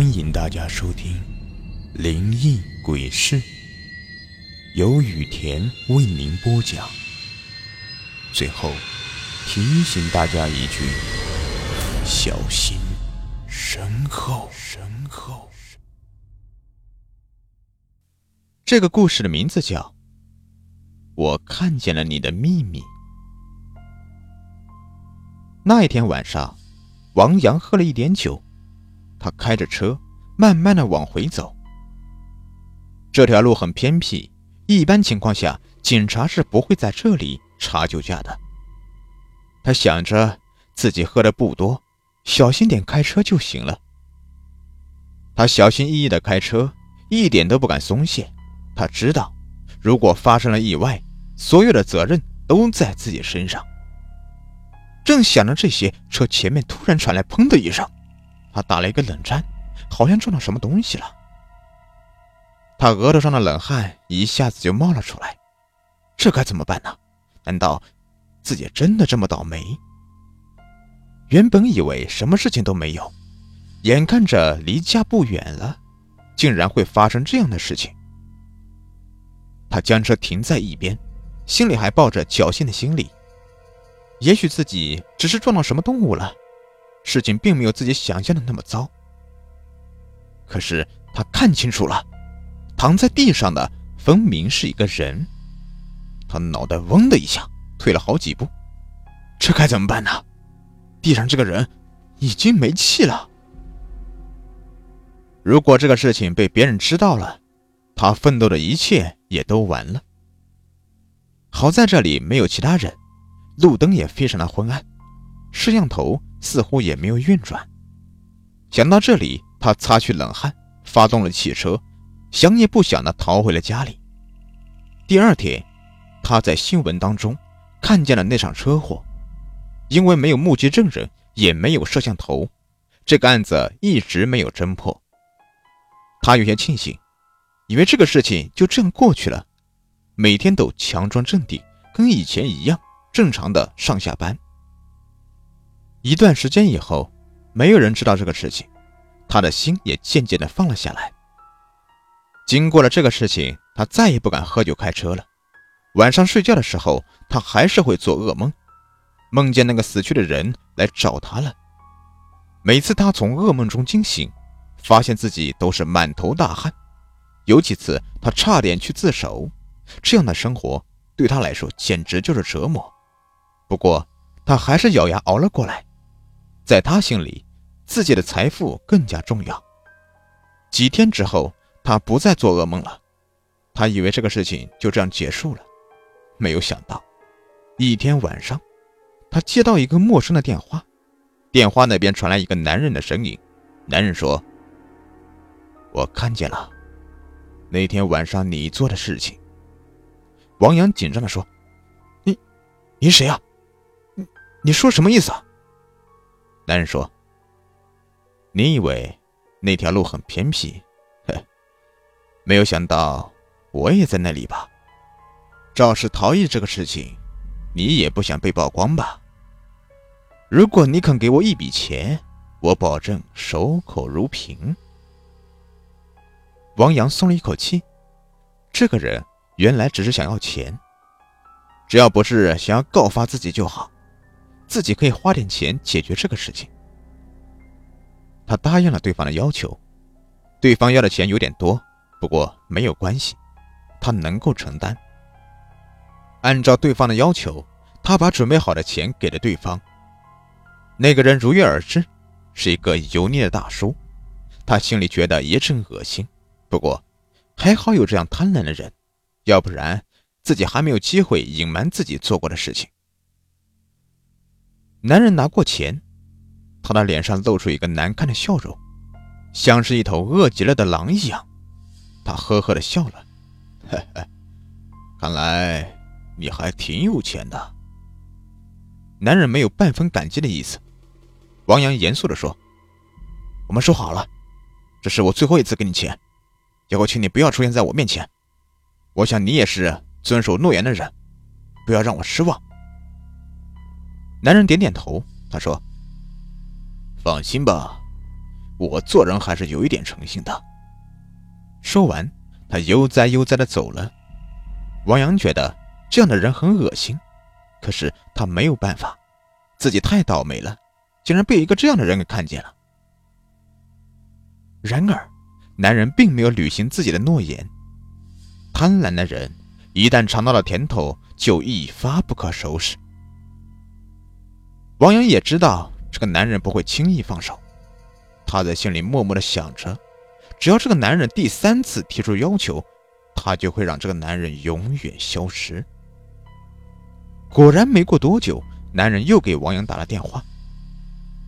欢迎大家收听《灵异鬼事》，由雨田为您播讲。最后提醒大家一句：小心身后。身后。这个故事的名字叫《我看见了你的秘密》。那一天晚上，王阳喝了一点酒。他开着车，慢慢的往回走。这条路很偏僻，一般情况下，警察是不会在这里查酒驾的。他想着自己喝的不多，小心点开车就行了。他小心翼翼的开车，一点都不敢松懈。他知道，如果发生了意外，所有的责任都在自己身上。正想着这些，车前面突然传来“砰”的一声。他打了一个冷战，好像撞到什么东西了。他额头上的冷汗一下子就冒了出来，这该怎么办呢？难道自己真的这么倒霉？原本以为什么事情都没有，眼看着离家不远了，竟然会发生这样的事情。他将车停在一边，心里还抱着侥幸的心理，也许自己只是撞到什么动物了。事情并没有自己想象的那么糟。可是他看清楚了，躺在地上的分明是一个人。他脑袋嗡的一下，退了好几步。这该怎么办呢？地上这个人已经没气了。如果这个事情被别人知道了，他奋斗的一切也都完了。好在这里没有其他人，路灯也非常的昏暗，摄像头。似乎也没有运转。想到这里，他擦去冷汗，发动了汽车，想也不想的逃回了家里。第二天，他在新闻当中看见了那场车祸，因为没有目击证人，也没有摄像头，这个案子一直没有侦破。他有些庆幸，以为这个事情就这样过去了，每天都强装镇定，跟以前一样正常的上下班。一段时间以后，没有人知道这个事情，他的心也渐渐的放了下来。经过了这个事情，他再也不敢喝酒开车了。晚上睡觉的时候，他还是会做噩梦，梦见那个死去的人来找他了。每次他从噩梦中惊醒，发现自己都是满头大汗，有几次他差点去自首。这样的生活对他来说简直就是折磨。不过他还是咬牙熬了过来。在他心里，自己的财富更加重要。几天之后，他不再做噩梦了。他以为这个事情就这样结束了，没有想到，一天晚上，他接到一个陌生的电话，电话那边传来一个男人的声音。男人说：“我看见了那天晚上你做的事情。”王阳紧张地说：“你，你谁呀？你，你说什么意思啊？”男人说：“你以为那条路很偏僻？哼，没有想到我也在那里吧？肇事逃逸这个事情，你也不想被曝光吧？如果你肯给我一笔钱，我保证守口如瓶。”王阳松了一口气，这个人原来只是想要钱，只要不是想要告发自己就好。自己可以花点钱解决这个事情。他答应了对方的要求，对方要的钱有点多，不过没有关系，他能够承担。按照对方的要求，他把准备好的钱给了对方。那个人如约而至，是一个油腻的大叔，他心里觉得一阵恶心。不过还好有这样贪婪的人，要不然自己还没有机会隐瞒自己做过的事情。男人拿过钱，他的脸上露出一个难看的笑容，像是一头饿极了的狼一样。他呵呵的笑了，嘿嘿，看来你还挺有钱的。男人没有半分感激的意思。王阳严肃的说：“我们说好了，这是我最后一次给你钱，以后请你不要出现在我面前。我想你也是遵守诺言的人，不要让我失望。”男人点点头，他说：“放心吧，我做人还是有一点诚信的。说完，他悠哉悠哉的走了。王阳觉得这样的人很恶心，可是他没有办法，自己太倒霉了，竟然被一个这样的人给看见了。然而，男人并没有履行自己的诺言。贪婪的人一旦尝到了甜头，就一发不可收拾。王阳也知道这个男人不会轻易放手，他在心里默默的想着：只要这个男人第三次提出要求，他就会让这个男人永远消失。果然，没过多久，男人又给王阳打了电话。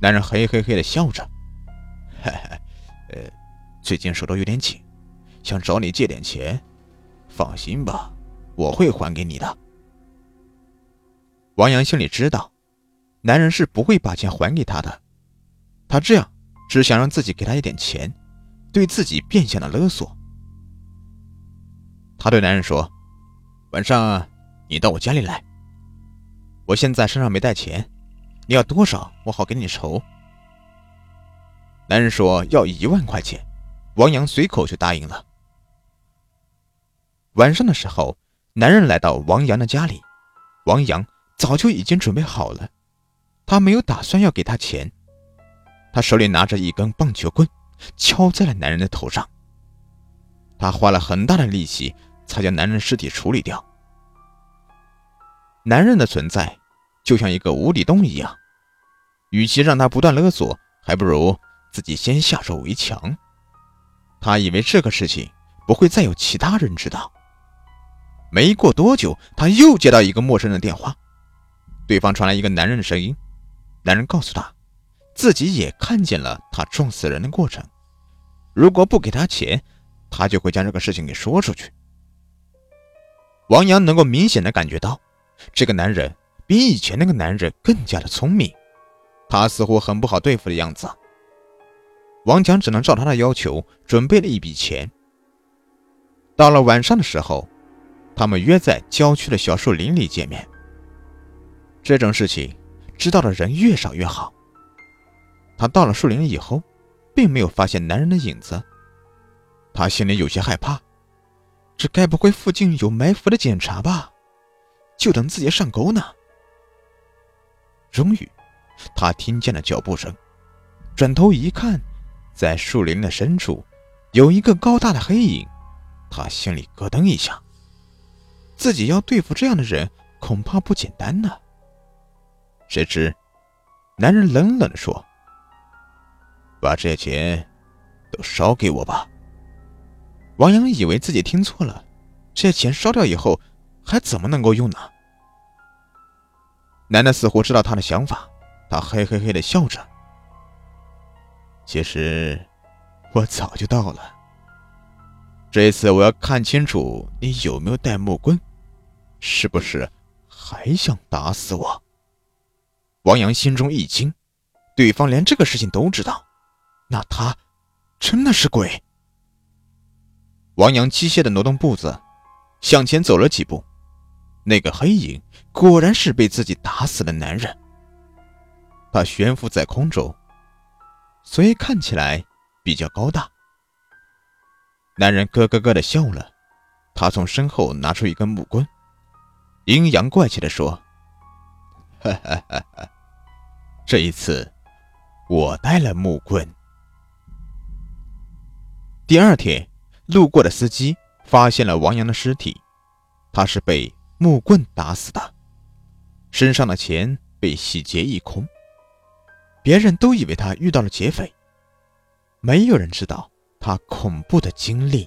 男人嘿嘿嘿的笑着：“嘿嘿，呃，最近手头有点紧，想找你借点钱。放心吧，我会还给你的。”王阳心里知道。男人是不会把钱还给他的，他这样只想让自己给他一点钱，对自己变相的勒索。他对男人说：“晚上你到我家里来，我现在身上没带钱，你要多少我好给你筹。”男人说要一万块钱，王阳随口就答应了。晚上的时候，男人来到王阳的家里，王阳早就已经准备好了。他没有打算要给他钱，他手里拿着一根棒球棍，敲在了男人的头上。他花了很大的力气才将男人尸体处理掉。男人的存在就像一个无底洞一样，与其让他不断勒索，还不如自己先下手为强。他以为这个事情不会再有其他人知道。没过多久，他又接到一个陌生的电话，对方传来一个男人的声音。男人告诉他，自己也看见了他撞死人的过程。如果不给他钱，他就会将这个事情给说出去。王阳能够明显的感觉到，这个男人比以前那个男人更加的聪明，他似乎很不好对付的样子。王强只能照他的要求准备了一笔钱。到了晚上的时候，他们约在郊区的小树林里见面。这种事情。知道的人越少越好。他到了树林以后，并没有发现男人的影子，他心里有些害怕，这该不会附近有埋伏的警察吧？就等自己上钩呢。终于，他听见了脚步声，转头一看，在树林的深处有一个高大的黑影，他心里咯噔一下，自己要对付这样的人，恐怕不简单呢。谁知，男人冷冷地说：“把这些钱都烧给我吧。”王阳以为自己听错了，这些钱烧掉以后还怎么能够用呢？男的似乎知道他的想法，他嘿嘿嘿的笑着：“其实我早就到了。这一次我要看清楚你有没有带木棍，是不是还想打死我？”王阳心中一惊，对方连这个事情都知道，那他真的是鬼。王阳机械的挪动步子，向前走了几步，那个黑影果然是被自己打死的男人。他悬浮在空中，所以看起来比较高大。男人咯咯咯的笑了，他从身后拿出一根木棍，阴阳怪气的说：“哈哈哈哈。”这一次，我带了木棍。第二天，路过的司机发现了王阳的尸体，他是被木棍打死的，身上的钱被洗劫一空。别人都以为他遇到了劫匪，没有人知道他恐怖的经历。